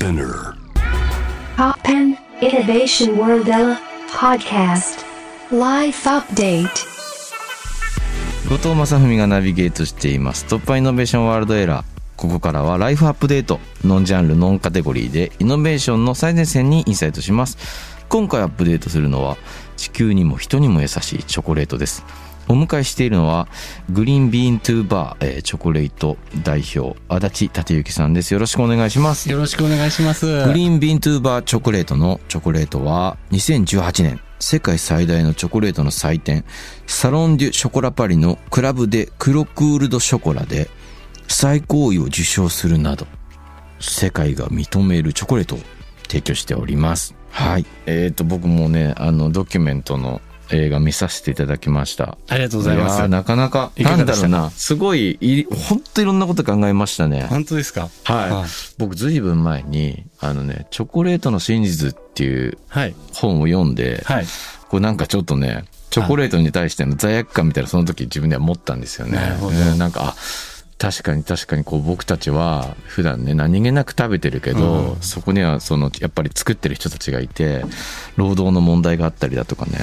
Spinner. Poppen Innovation World Podcast. Life Update. 後藤正文がナビゲートしています。突破イノベーションワールドエラー。ここからはライフアップデートノンジャンルノンカテゴリーでイノベーションの最前線にインサイトします今回アップデートするのは地球にも人にも優しいチョコレートですお迎えしているのはグリーンビーントゥーバー、えーチョコレート代表足立立之さんです。よろしくお願いします。よろしくお願いします。グリーンビーントゥーバーチョコレートのチョコレートは2018年世界最大のチョコレートの祭典サロン・デュ・ショコラパリのクラブでクロクールド・ショコラで最高位を受賞するなど世界が認めるチョコレートを提供しております。はい。えーと僕もねあのドキュメントの映画見させていただきましたありがとうございますなかなかなんだろうなすごいい本当いろんなこと考えましたね本当ですか？はい。僕ずいぶん前に、あのね、チョコレートの真実っていうはい。本を読んで、はい。これなんかちょっとね、チョコレートに対しての罪悪感みたいなその時自分では持ったんですよね。なるほどうんなんか、あ、確かに確かにこう僕たちは普段ね何気なく食べてるけど、うんそこにはそのやっぱり作ってる人たちがいて労働の問題があったりだとかね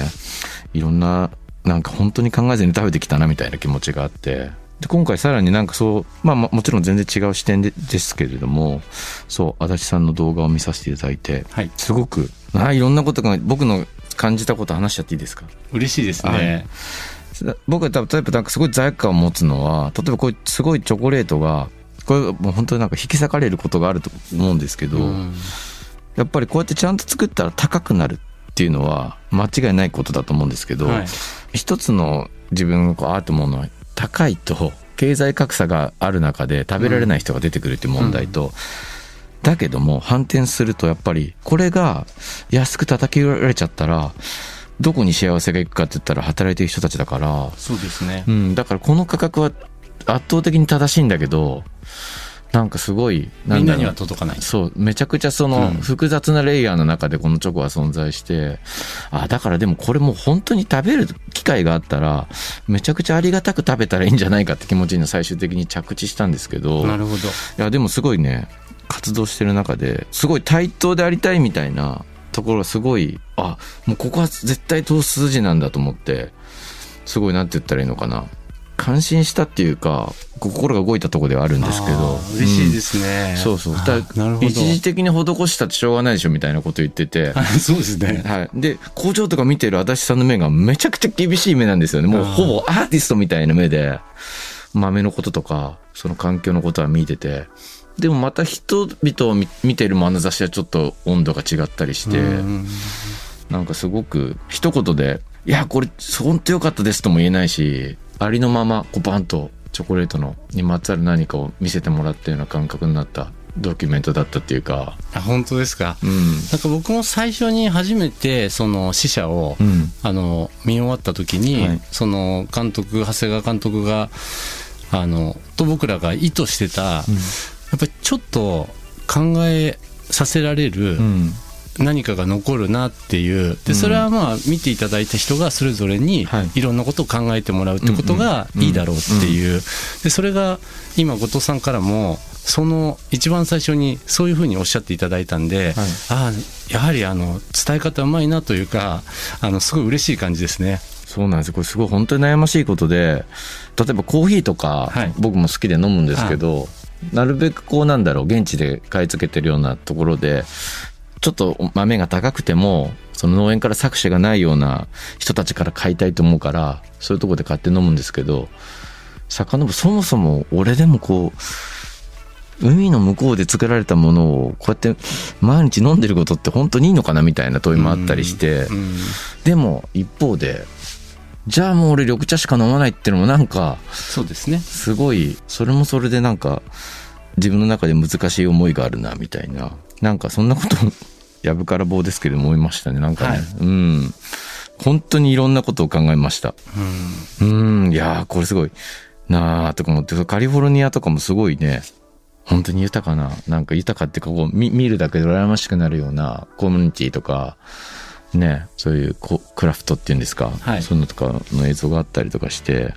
いろんななんか本当に考えずに食べてきたなみたいな気持ちがあってで今回さらになんかそうまあまあもちろん全然違う視点でですけれどもそう足立さんの動画を見させていただいてはい。すごくあいろんなことが僕の感じたこと話しちゃっていいですか？嬉しいですね。僕は多分例えばなんかすごい罪悪感を持つのは例えばこういうすごいチョコレートがこれもう本当になんか引き裂かれることがあると思うんですけど、うんやっぱりこうやってちゃんと作ったら高くなるっていうのは間違いないことだと思うんですけど、はい。一つの自分がこうあーと思うのは高いと経済格差がある中で食べられない人が出てくるっていう問題と、だけども反転するとやっぱりこれが安く叩き売られちゃったらどこに幸せがいくかって言ったら働いてる人たちだから、そうですねう。ん、だからこの価格は圧倒的に正しいんだけどなんかすごいみんなには届かない。そうめちゃくちゃそのうん複雑なレイヤーの中でこのチョコは存在して、あだからでもこれもう本当に食べる機会があったらめちゃくちゃありがたく食べたらいいんじゃないかって気持ちに最終的に着地したんですけどなるほど。いやでもすごいね活動してる中ですごい対等でありたいみたいなところがすごいあもうここは絶対通す筋なんだと思ってすごいなんて言ったらいいのかな感心したっていうか心が動いたところではあるんですけど嬉しいですね。そうそうあだーなるほど。一時的に施したってしょうがないでしょみたいなこと言ってて、は いそうですね。はい。で、工場とか見てる足立さんの目がめちゃくちゃ厳しい目なんですよね。もうほぼアーティストみたいな目で、豆のこととか、その環境のことは見てて、でもまた人々を見見てる眼差しはちょっと温度が違ったりして、うんなんかすごく一言で、いや、これ本当良かったですとも言えないし、ありのまま、こうバンとチョコレートのにまつわる何かを見せてもらったような感覚になったドキュメントだったっていうか、あ本当ですか？うん。なんか僕も最初に初めてその死者を、うん。あの見終わった時に、はいその監督長谷川監督があのと僕らが意図してた、やっぱりちょっと考えさせられるうん。何かが残るなっていう。でそれはまあ見ていただいた人がそれぞれにはい。いろんなことを考えてもらうってことがいいだろうっていう。でそれが今後藤さんからもその一番最初にそういうふうにおっしゃっていただいたんで、はい。ああやはりあの伝え方うまいなというかあのすごい嬉しい感じですね。そうなんです。よ。これすごい本当に悩ましいことで、例えばコーヒーとか、はい。僕も好きで飲むんですけど、なるべくこうなんだろう、現地で買い付けてるようなところで、ちょっと豆が高くても、その農園から搾取がないような人たちから買いたいと思うから、そういうところで買って飲むんですけど、遡るそもそも俺でもこう、海の向こうで作られたものをこうやって毎日飲んでることって本当にいいのかなみたいな問いもあったりして、うんでも一方でじゃあもう俺緑茶しか飲まないっていうのもなんかそうですね。すごいそれもそれでなんか自分の中で難しい思いがあるなみたいな。なんかそんなこと やぶから棒ですけど思いましたねなんかね、はい。うん。本当にいろんなことを考えました。うん。うん。いやーこれすごいなあとか思ってカリフォルニアとかもすごいね本当に豊かななんか豊かってかこう見見るだけで羨ましくなるようなコミュニティとかね、そういうこクラフトっていうんですか、はい。そういうのとかの映像があったりとかして、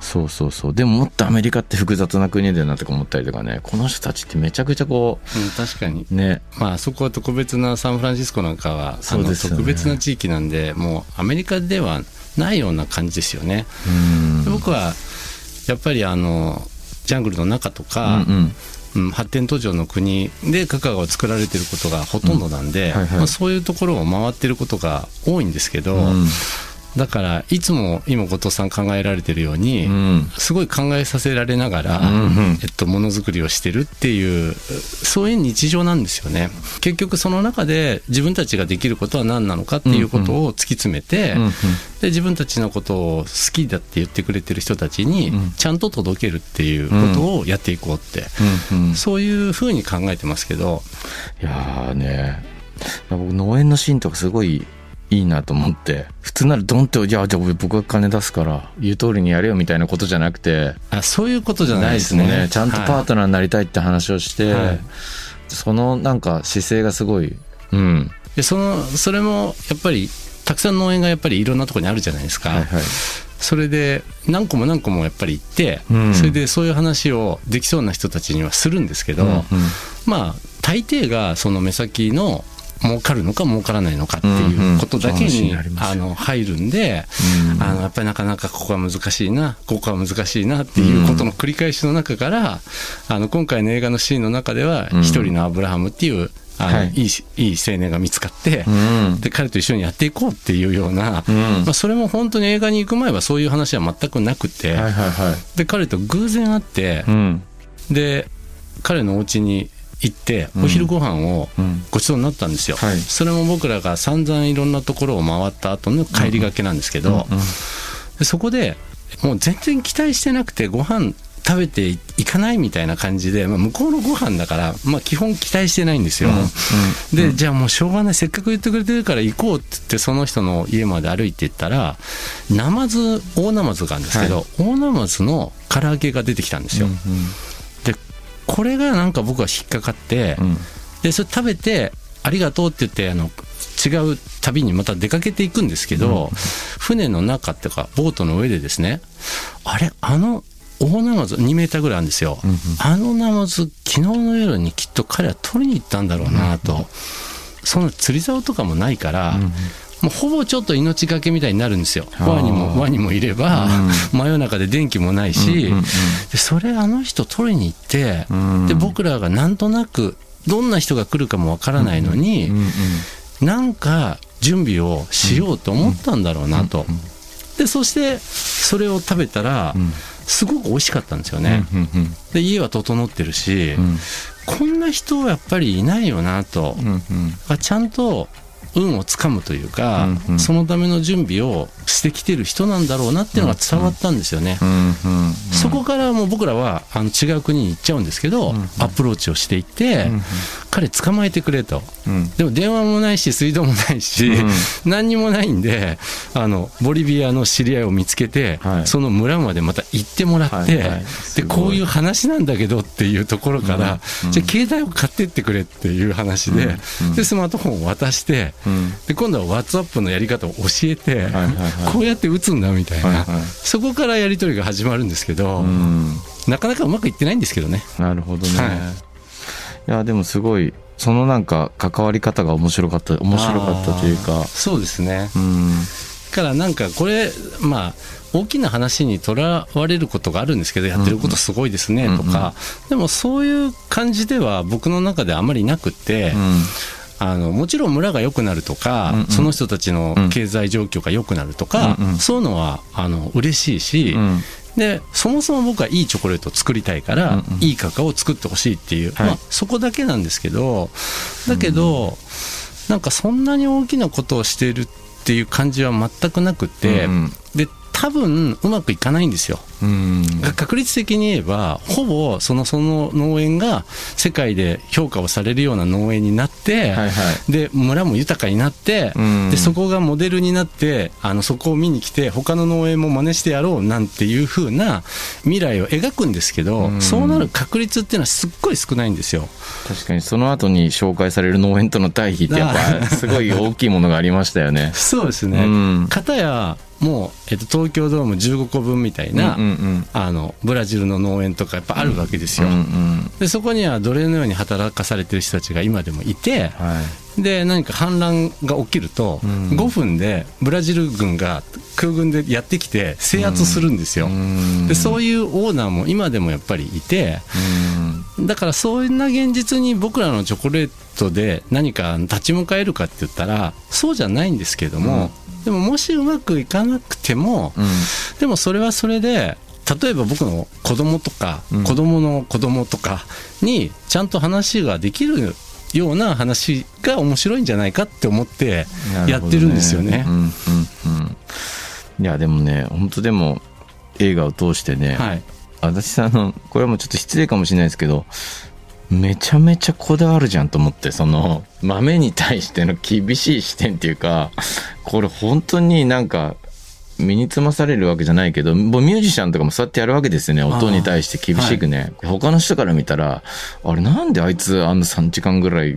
そうそうそう。でももっとアメリカって複雑な国だなとか思ったりとかね、この人たちってめちゃくちゃこうん、確かに。う、ね、まあそこは特別なサンフランシスコなんかは、そうですよね。特別な地域なんでもうアメリカではないような感じですよね、僕はやっぱりあのジャングルの中とか、うんうんうん発展途上の国でカカオが作られてることがほとんどなんで、うんはいはい。まあ、そういうところを回ってることが多いんですけど、うんだからいつも今後藤さん考えられてるように、うん。すごい考えさせられながら、うんうん。えっと、ものづくりをしてるっていうそういう日常なんですよね。結局その中で自分たちができることは何なのかっていうことを突き詰めて、うんうん。で自分たちのことを好きだって言ってくれてる人たちにうん。ちゃんと届けるっていうことをやっていこうって、うんうん。そういうふうに考えてますけど。いやーね、僕農園のシーンとかすごいいいなと思って、普通ならドンって、いや、じゃあ僕が金出すから、言う通りにやれよみたいなことじゃなくて、あそういうことじゃなないいでね。ですすね。ちゃんとパートナーになりたいって話をして、はい。そのなんか姿勢がすごい、うん。でそのそれもやっぱりたくさん農園がやっぱりいろんなところにあるじゃないですか、はいはい。それで何個も何個もやっぱり行って、うん。それでそういう話をできそうな人たちにはするんですけど、うんうん。まあ大抵がその目先の儲かるのか儲からないのかっていうことだけに,、あの入るんで、うん。あのやっぱりなかなかここは難しいなここは難しいなっていうことの繰り返しの中から、あの今回の映画のシーンの中ではうん。一人のアブラハムっていうあの、はい。い、いしいい青年が見つかって、うん。で彼と一緒にやっていこうっていうような、うん。まあ、それも本当に映画に行く前はそういう話は全くなくて、はいはいはい。で彼と偶然会って、うん。で彼のお家に行ってうん。お昼ご飯をうん。ごちそうになったんですよ、はい。それも僕らが散々いろんなところを回った後の帰りがけなんですけど、そこでもう全然期待してなくてご飯食べていかないみたいな感じで、まあ、向こうのご飯だから、まあ、基本期待してないんですよ、で、じゃあもうしょうがない。せっかく言ってくれてるから行こうって言ってその人の家まで歩いていったらナマズ大ナマズがあるんですけど、は大ナマズの唐揚げが出てきたんですよ、でこれがなんか僕は引っかかって、うん。でそれ食べてありがとうって言ってあの違う旅にまた出かけていくんですけど、船の中っていうかボートの上でですねあれあの大ナマズ2メーターぐらいあるんですよ、うんうん。あのナマズ昨日の夜にきっと彼は取りに行ったんだろうなと、そんな釣り竿とかもないから、うんもうほぼちょっと命がけみたいになるんですよ。ワニもワニもいれば、真夜中で電気もないし、うんうんうん。でそれあの人取りに行って、うん。で僕らがなんとなくどんな人が来るかもわからないのに、うんうんなんか準備をしようと思ったんだろうなと、でそしてそれを食べたら、ん。すごく美味しかったんですよね、うんうんで家は整ってるし、うん。こんな人はやっぱりいないよなと、うんうん。あちゃんと運をつかむというか、うんうん。そのための準備をしてきてる人なんだろうなっていうのが伝わったんですよね、そこからもう僕らはあの違う国に行っちゃうんですけど、アプローチをしていって、うん彼捕まえてくれと。うん。でも電話もないし水道もないし、うん。何にもないんであのボリビアの知り合いを見つけて、はい。その村までまた行ってもらって、はいはい。すでこういう話なんだけどっていうところから、うん。じゃあ携帯を買ってってくれっていう話で,、でスマートフォンを渡して、うん。で今度は WhatsApp のやり方を教えて、はいはいはい。こうやって打つんだみたいな、はいはい。そこからやり取りが始まるんですけど、うん。なかなかうまくいってないんですけどね。なるほどね、はいい、やでもすごいそのなんか関わり方が面白かった面白かったというか。そうですね。うん。だからなんかこれまあ大きな話にとらわれることがあるんですけどやってることすごいですねとか、でもそういう感じでは僕の中であまりなくって、うん。あのもちろん村が良くなるとか、その人たちの経済状況が良くなるとか、そういうのはあの嬉しいし、うんでそもそも僕はいいチョコレートを作りたいから、うんうん。いいカカオを作ってほしいっていう、はい。まあ、そこだけなんですけどだけど、なんかそんなに大きなことをしているっていう感じは全くなくて、うん。で多分うまくいかないんですよ。うん。確率的に言えばほぼそのその農園が世界で評価をされるような農園になって、はいはい。で村も豊かになって、うん。でそこがモデルになってあのそこを見に来て他の農園も真似してやろうなんていう風な未来を描くんですけど、うん。そうなる確率っていうのはすっごい少ないんですよ。確かにその後に紹介される農園との対比ってやっぱすごい大きいものがありましたよね。そうですね、うん。片やもう、えっと、東京ドーム15個分みたいな、あのブラジルの農園とかやっぱあるわけですよ。でそこには奴隷のように働かされてる人たちが今でもいてはいで何か反乱が起きると、うん。5分でブラジル軍が空軍でやってきて制圧するんですよ、うん。でそういうオーナーも今でもやっぱりいてうん。だからそんな現実に僕らのチョコレートで何か立ち向かえるかって言ったらそうじゃないんですけれども、でももしうまくいかなくても、うん。でもそれはそれで例えば僕の子供とか、うん。子供の子供とかにちゃんと話ができるような話が面白いんじゃないかって思ってやってるんですよね。んうんうん。いやでもね本当でも映画を通してね、はい、私さあのこれはもうちょっと失礼かもしれないですけどめちゃめちゃこだわるじゃんと思ってその豆に対しての厳しい視点っていうかこれ本当になんか身につまされるわけじゃないけどもうミュージシャンとかもそうやってやるわけですよね。音に対して厳しくね、他の人から見たらあれなんであいつあの3時間ぐらい違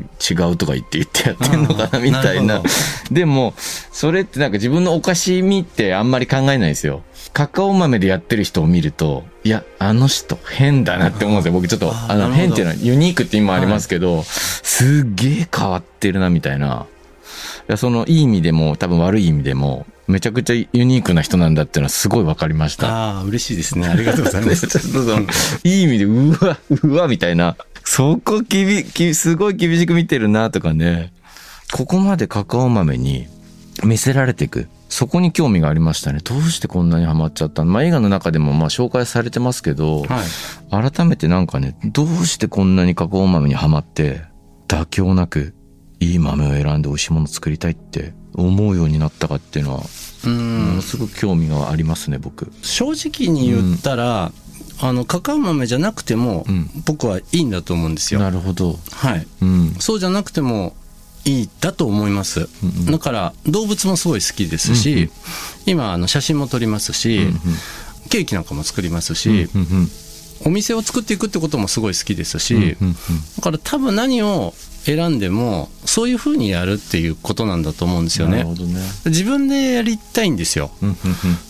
うとか言って言ってやってんのかなみたいな。なでもそれってなんか自分のおかしみってあんまり考えないですよ。カカオ豆でやってる人を見るといやあの人変だなって思うんですよ。僕ちょっとあの変っていうのはユニークって今ありますけど、すっげえ変わってるなみたいな。いやそのいい意味でも多分悪い意味でもめちゃくちゃユニークな人なんだっていうのはすごい分かりました。ああ嬉しいですね。ありがとうございま ちょっす。とそのいい意味でうわうわみたいな。そこきびきすごい厳しく見てるなとかね。ここまでカカオ豆に見せられていく。そこに興味がありましたね。どうしてこんなにハマっちゃったの？まあ映画の中でもまあ紹介されてますけど、はい、改めてなんかねどうしてこんなにカカオ豆にはまって妥協なくいい豆を選んで美味しいものを作りたいって思うようになったかっていうのはうもんのすごく興味がありますね僕。正直に言ったら、あのカカオ豆じゃなくても、うん。僕はいいんだと思うんですよ。なるほど。はい、うん。そうじゃなくてもいいだと思います、うんうん。だから動物もすごい好きですし、うんうん。今あの写真も撮りますし、うんケーキなんかも作りますうんし、うんうん。お店を作っていくってこともすごい好きですし、うんうん。だから多分何を選んでもそういうふうにやるっていうことなんだと思うんですよね。ね。自分でやりたいんですよ。うんうん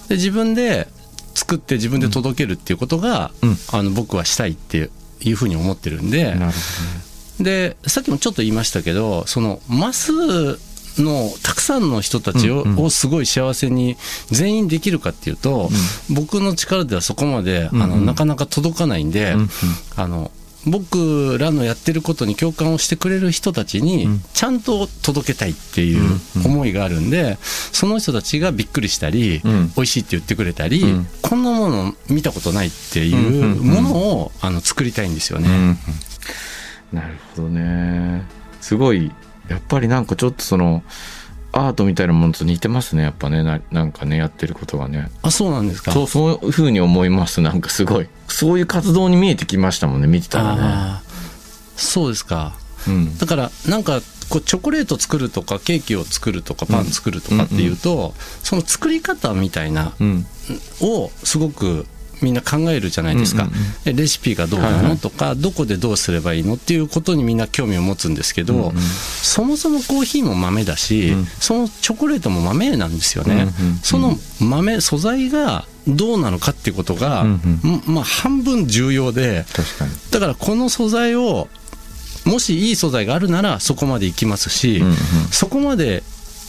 で自分で作って自分で届けるっていうことが、うん。あの僕はしたいっていうふうに思ってるんで、うん。なるでさっきもちょっと言いましたけどそのマスのたくさんの人たちを,、うんうん。をすごい幸せに全員できるかっていうと、僕の力ではそこまで、あのうん。うんなかなか届かないんで、うんうん。あの僕らのやってることに共感をしてくれる人たちにうん。ちゃんと届けたいっていううん。思いがあるんでその人たちがびっくりしたり、うん。美味しいって言ってくれたり、うん。こんなもの見たことないっていうものをあの作りたいんですよね。うん。なるほどね。すごい、やっぱりなんかちょっとその、アートみたいなものと似てますね、やっぱね。ななんかね、やってることがね。あそうなんですか？そう、そういうふうに思います。なんかすごい。そういう活動に見えてきましたもんね、見てたらね。そうですかうん。だからなんかこうチョコレート作るとかケーキを作るとかパン作るとかっていうと、その作り方みたいなうん。をすごくみんな考えるじゃないですか、うんうんえレシピがどうなの、はいはい。とかどこでどうすればいいの？っていうことにみんな興味を持つんですけど、うんうん。そもそもコーヒーも豆だし、うん。そのチョコレートも豆なんですよね、うんうんうん。その豆素材がどうなのかっていうことが、うんん。まあ半分重要で。だからこの素材をもしいい素材があるならそこまでいきますし、うんうん。そこまで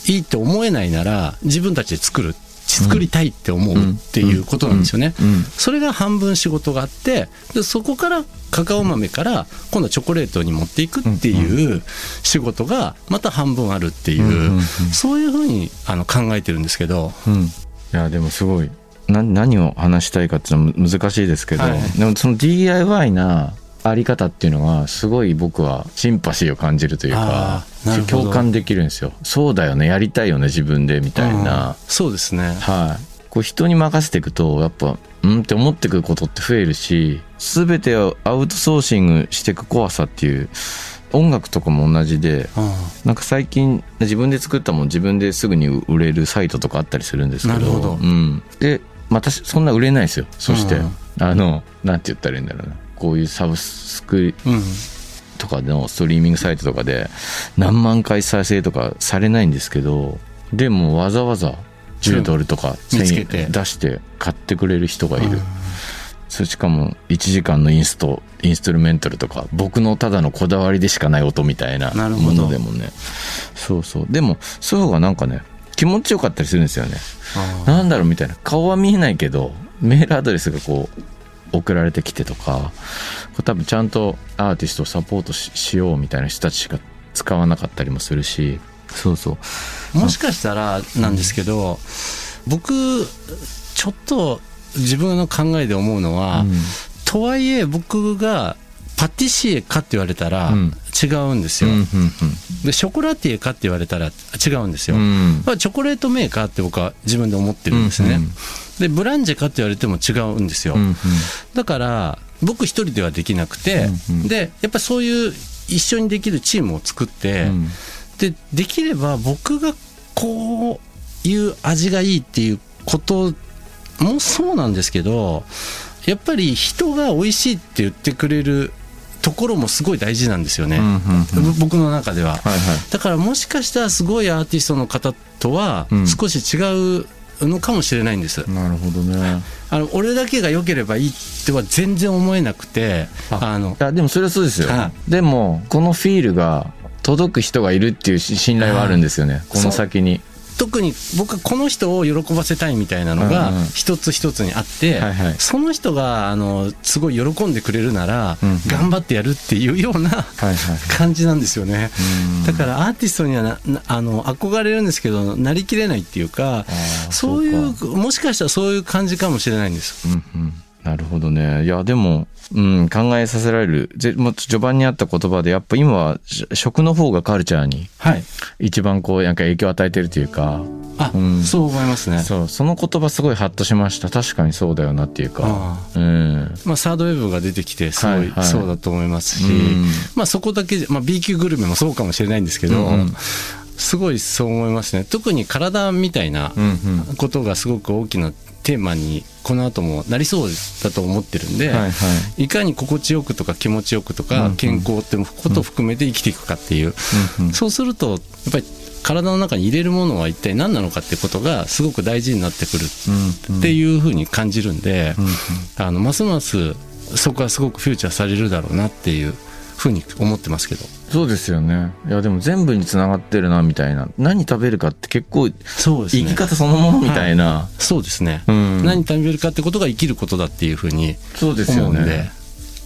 いいって思えないなら自分たちで作る作りたいって思うっていうことなんですよね。それが半分仕事があってでそこからカカオ豆から今度はチョコレートに持っていくっていう仕事がまた半分あるっていう、そういうふうにあの考えてるんですけど、うん、いやでもすごい。な何を話したいかっていうのは難しいですけど、はい。でもその DIY なあり方っていうのはすごい僕はシンパシーを感じるというか共感できるんですよ。そうだよねやりたいよね自分でみたいな、うんそうですね。はい。こう人に任せていくとやっぱうんって思ってくることって増えるし全てをアウトソーシングしていく怖さっていう音楽とかも同じであなんか最近自分で作ったもん自分ですぐに売れるサイトとかあったりするんですけどなるほど。うん、でまたそんな売れないですよ。そして、うん。あのなんて言ったらいいんだろうなこういうサブスクうん。とかのストリーミングサイトとかで何万回再生とかされないんですけどでもわざわざ10ドルとか1000見つけて。円出して買ってくれる人がいる、それしかも1時間のインストインストゥルメンタルとか僕のただのこだわりでしかない音みたいなものでもね。そうそう。でもそういう方がなんかね気持ちよかったりするんですよね。あなんだろうみたいな。顔は見えないけどメールアドレスがこう送られてきてとかこれ多分ちゃんとアーティストをサポートししようみたいな人たちしか使わなかったりもするし。そうそう。もしかしたらなんですけど、僕ちょっと自分の考えで思うのは、うん。とはいえ僕がパティシエかって言われたらうん違うんですよ、うんでショコラティエかって言われたら違うんですよ、うんうん。まあ、チョコレートメーカーって僕は自分で思ってるんですね、うんうん。でブランジェかって言われても違うんですよ、うんうん。だから僕一人ではできなくて、うんうん。でやっぱそういう一緒にできるチームを作って、うん。でできれば僕がこういう味がいいっていうこともそうなんですけどやっぱり人が美味しいって言ってくれるところもすごい大事なんですよね、うんうんうん。僕の中では。はいはい。だからもしかしたらすごいアーティストの方とはうん。少し違うのかもしれないんです。なるほどね。あの俺だけが良ければいいっては全然思えなくてあのいやでもそれはそうですよ。はでもこのフィールが届く人がいるっていうし信頼はあるんですよね。この先に特に僕はこの人を喜ばせたいみたいなのがうんうん。一つ一つにあって、はいはい。その人があのすごい喜んでくれるなら、うんうん。頑張ってやるっていうような感じなんですよね。うん。だからアーティストにはあの憧れるんですけどなりきれないっていうかそういうそもしかしたらそういう感じかもしれないんです。うんうんなるほどね。いや、でも、うん、考えさせられる。ぜもう序盤にあった言葉で、やっぱ今はし食の方がカルチャーにはい。一番こう、なんか影響を与えてるというか、あ、うんそう思いますね。そう、その言葉すごいハッとしました。確かにそうだよなっていうかあ。うん。まあ、サードウェブが出てきてすごいそうだと思いますし、うんまあ、そこだけまあ、B 級グルメもそうかもしれないんですけど、うんうんすごいそう思いますね。特に体みたいな。ことがすごく大きなテーマにこの後もなりそうだと思ってるんで、はいはい。いかに心地よくとか気持ちよくとうんかうん。健康ってことを含めて生きていくかっていう、うんうんそうするとやっぱり体の中に入れるものは一体何なのかってことがすごく大事になってくるっていうふうに感じるんで、うんうん。あのますますそこはすごくフューチャーされるだろうなっていうふうに思ってますけど。そうですよね。いや、でも全部につながってるな、みたいな。何食べるかって結構、そうですね。生き方そのものみたいな。そうですね、うん。何食べるかってことが生きることだっていうふうにそうですよ思うんで。ね。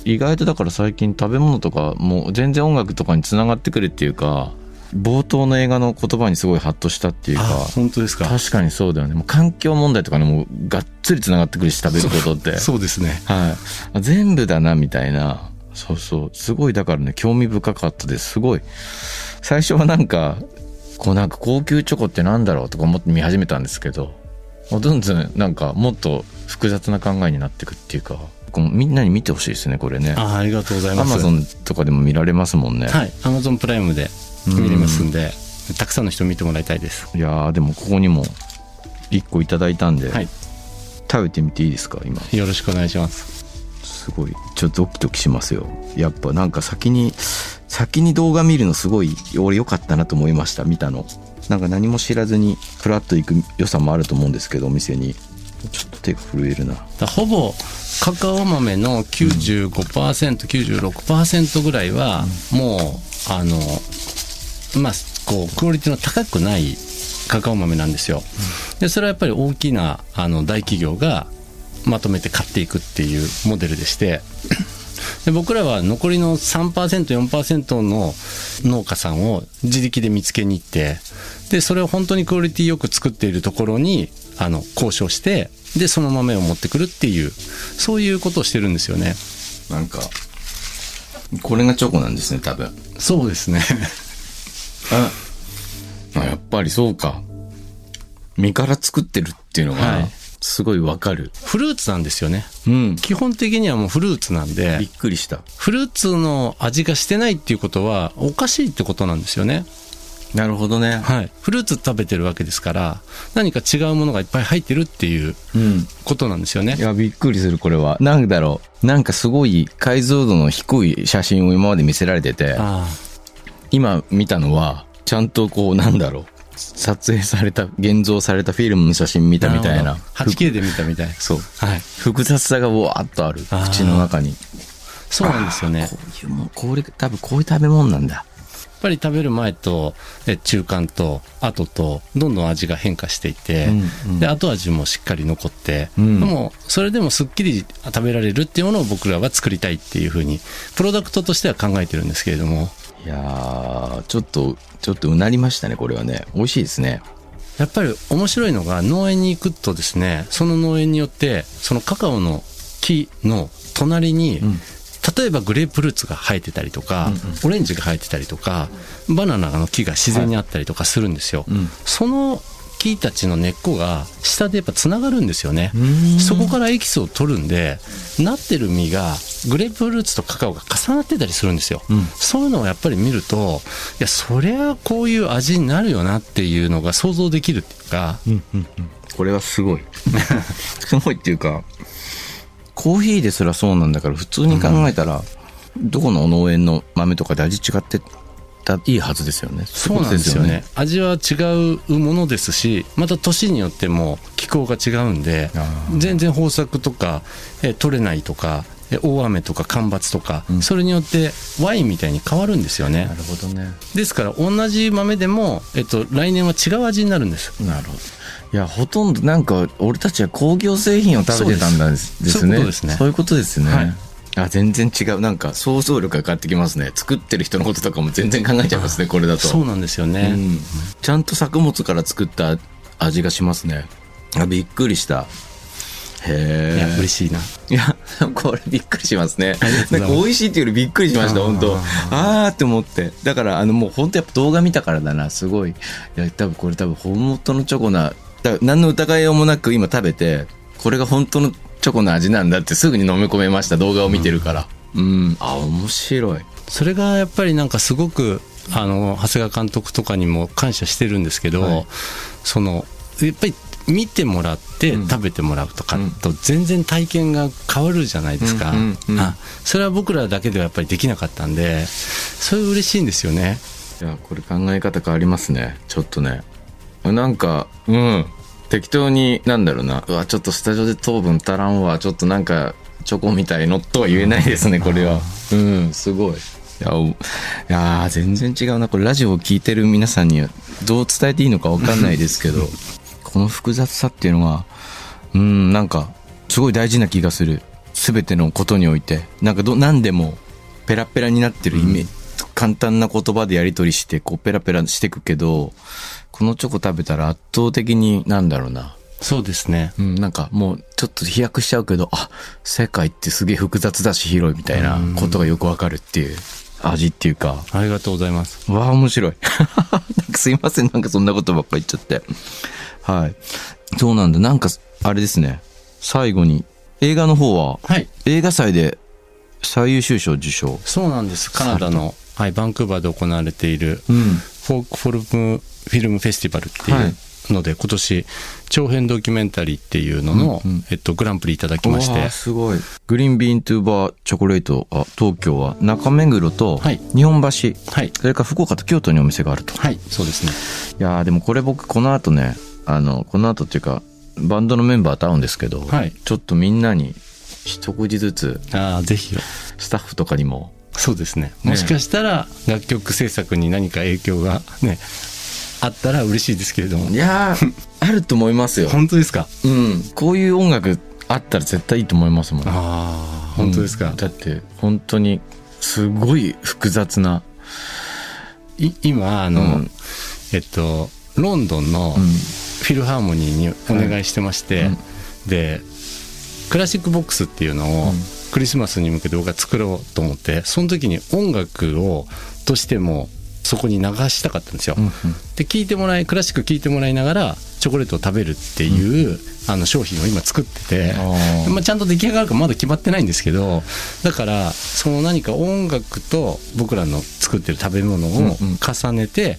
意外とだから最近食べ物とかもう全然音楽とかにつながってくるっていうか冒頭の映画の言葉にすごいハッとしたっていうあか本当ですか？確かにそうだよね。もう環境問題とかにもがっつりつながってくるし食べることって。そうですね。はい、全部だなみたいなそうそう。すごいだからね興味深かったです。すごい。最初はなんかこうなんか高級チョコってなんだろうとか思って見始めたんですけどどんどんなんかもっと複雑な考えになっていくっていうかみんなに見てほしいですねこれね。あありがとうございます。アマゾンとかでも見られますもんね、はいアマゾンプライムで見れますんでたくさんの人見てもらいたいです。い、やーでもここにも1個いただいたんで、はい。食べてみていいですか今。よろしくお願いしますすごいちょっとドキドキしますよ。やっぱなんか先に先に動画見るのすごい俺良かったなと思いました見たの。なんか何も知らずにフラッと行く良さもあると思うんですけどお店に。ちょっと手が震えるな。ほぼカカオ豆の 95%96% ぐらいはもうあのまあこうクオリティの高くないカカオ豆なんですよ。でそれはやっぱり大きなあの大企業がまとめて買っていくっていうモデルでしてで僕らは残りの 3%4% の農家さんを自力で見つけに行ってでそれを本当にクオリティよく作っているところにあの交渉してでその豆を持ってくるっていうそういうことをしてるんですよね。なんかこれがチョコなんですね多分。そうですね。ああやっぱりそうか。身から作ってるっていうのが、はいすごいわかる。フルーツなんですよね。うん。基本的にはもうフルーツなんでびっ、くりした。フルーツの味がしてないっていうことはおかしいってことなんですよね。なるほどね。はい。フルーツ食べてるわけですから、何か違うものがいっぱい入ってるっていううん。ことなんですよねい。や、びっくりする、これは。なんだろう。なんかすごい解像度の低い写真を今まで見せられてて、あ今見たのは、ちゃんとこう、なんだろう。撮影された、現像されたフィルムの写真見あ。たみたいな。るほど 8K で見たみたい。そう。はい。複雑さがわーっとある。口の中に。そうなんですよね。やっこういうもん、これ、多分こういう食べ物なんだ。ぱり食べる前と、え中間と、後と、どんどん味が変化していて、うんうんで、後味もしっかり残って、うんでも、それでもすっきり食べられるっていうものを僕らは作りたいっていうふうに、プロダクトとしては考えてるんですけれども、いやー、ちょっと、ちょっとうなりましたね、これはね。美味しいですね。やっぱり面白いのが農園に行くとですねその農園によってそのカカオの木の隣に、ん。例えばグレープフルーツが生えてたりとか、オレンジが生えてたりとかバナナの木が自然にあったりとかするんですよ、うん。その木たちの根っこが下でやっぱつながるんですよね。ん。そこからエキスを取るんでなってる実がグレープフルーツとカカオが重なってたりするんですよ、うん。そういうのをやっぱり見るといやそりゃこういう味になるよなっていうのが想像できるっていうか、これはすごい。すごいっていうか、コーヒーですらそうなんだから、普通に考えたら、どこの農園の豆とかで味違ってたいいはずですよね。そうなんですよね。味は違うものですしまた年によっても気候が違うんで全然豊作とかえ取れないとかえ大雨とか干ばつとか、うんそれによってワインみたいに変わるんですよねなるほどね。ですから同じ豆でも、えっと、来年は違う味になるんですなるほど。いや、ほとんどなんか、俺たちは工業製品を食べてたんだですですね。そういうことですねそういうことですね。はいあ、全然違う。なんか、想像力が変わってきますね。作ってる人のこととかも全然考えちゃいますね、これだと。そうなんですよね、うん、ちゃんと作物から作った味がしますね。あ、びっくりした。へえ。いや嬉しいな。いや、これびっくりしますね。ないんか美味しいっていうよりびっくりしました、本当あーって思って。だから、あの、もう本当やっぱ動画見たからだな、すごい。いや、多分これ多分本元のチョコな、何の疑いようもなく今食べて、これが本当のチョコの味なんだってすぐに飲み込めました、動画を見てるから。うん、あ、面白い。それがやっぱりなんかすごくあの長谷川監督とかにも感謝してるんですけど、はいそのやっぱり見てもらってうん食べてもらうとかと全然体験が変わるじゃないですか、うんうんうんあそれは僕らだけではやっぱりできなかったんでそれ嬉しいんですよねいや、これ考え方変わりますね。ちょっとね。なんか、うん。適当に、なんだろうな。うわ、ちょっとスタジオで糖分足らんわ。ちょっとなんか、チョコみたいのとは言えないですね、これは。うん、すごい。いや、おいやー全然違うな。これラジオを聞いてる皆さんにはどう伝えていいのかわかんないですけど、この複雑さっていうのは、うん、なんか、すごい大事な気がする。すべてのことにおいて。なんかど、何でも、ペラペラになってるイメージ、簡単な言葉でやり取りして、こう、ペラペラしてくけど、このチョコ食べたら圧倒的に、なんだろうな。そうですねうん、なんかもう、ちょっと飛躍しちゃうけど、あ、世界ってすげえ複雑だし広いみたいなことがよくわかるっていう、味っていうか、ありがとうございますわあ、面白い。すいません、なんかそんなことばっか言っちゃって。はい。そうなんだ。なんか、あれですね。最後に、映画の方は、はい映画祭で最優秀賞受賞。そうなんですカナダの、はい、バンクーバーで行われているうん。フォークフォルムフィルムフェスティバルってはい。いうので、今年長編ドキュメンタリーっていうのの、うんうん。えっと、グランプリいただきまして。すごい。グリーンビーントゥーバーチョコレート、あ、東京は中目黒とはい。日本橋、はい。それから福岡と京都にお店があると。はいそうですね。いやーでもこれ僕この後ね、あの、この後っていうか、バンドのメンバーと会うんですけど、はい。ちょっとみんなに一口ずつ、ああぜひスタッフとかにも、そうですね。もしかしたら楽曲制作に何か影響がねあったら嬉しいですけれども。いやー あると思いますよ。本当ですか？うん。こういう音楽あったら絶対いいと思いますもん。ああ本当ですか？うん、だって、本当に、すごい複雑な。い今あの、うん。えっとロンドンのうん。フィルハーモニーにお願いしてまして、うん。でクラシックボックスっていうのをうん。クリスマスに向けて僕は作ろうと思ってその時に音楽をとしてもそこに流したかったんですよ。うんうんで聴いてもらいクラシック聴いてもらいながらチョコレートを食べるっていう、あの商品を今作ってて、あーまあ、ちゃんと出来上がるかまだ決まってないんですけどだからその何か音楽と僕らの作ってる食べ物をうんうん重ねて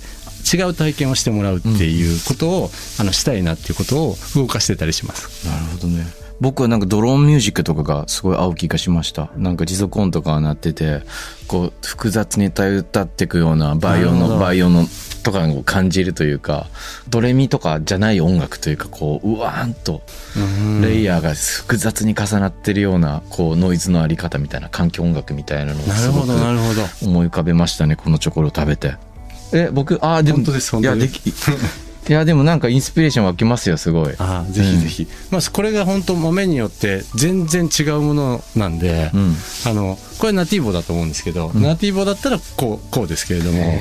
違う体験をしてもらうっていうことを、あのしたいなっていうことを動かしてたりします。なるほどね。僕はなんかドローンミュージックとかがすごい合う気がしました。なんか持続音とかが鳴ってて、こう複雑に歌っていくようなバイオの、バイオのとかを感じるというか、ドレミとかじゃない音楽というか、こう、うわーんと、レイヤーが複雑に重なってるような、こう、ノイズのあり方みたいな、環境音楽みたいなのをすごく思い浮かべましたね、このチョコレを食べて。え、僕、あー、でも、いや、でき、いや、でもなんかインスピレーション湧きますよ、すごい。ああぜひぜひ、まあ、これが本当豆によって全然違うものなんで、うん。あのこれナティーボだと思うんですけど、ナティーボだったらこうこうですけれども、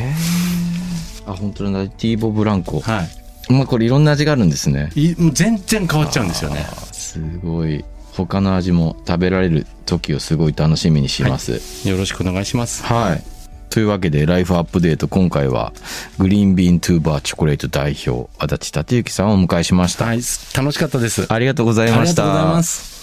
あ、本当だ、ナティーボブランコ。はいまあこれいろんな味があるんですね。いもう全然変わっちゃうんですよねすごい。他の味も食べられる時をすごい楽しみにします。よろしくお願いしますはい。というわけで、ライフアップデート、今回は、グリーンビン・トゥーバー・チョコレート代表、足立達之さんをお迎えしました。楽しかったです。ありがとうございました。ありがとうございます。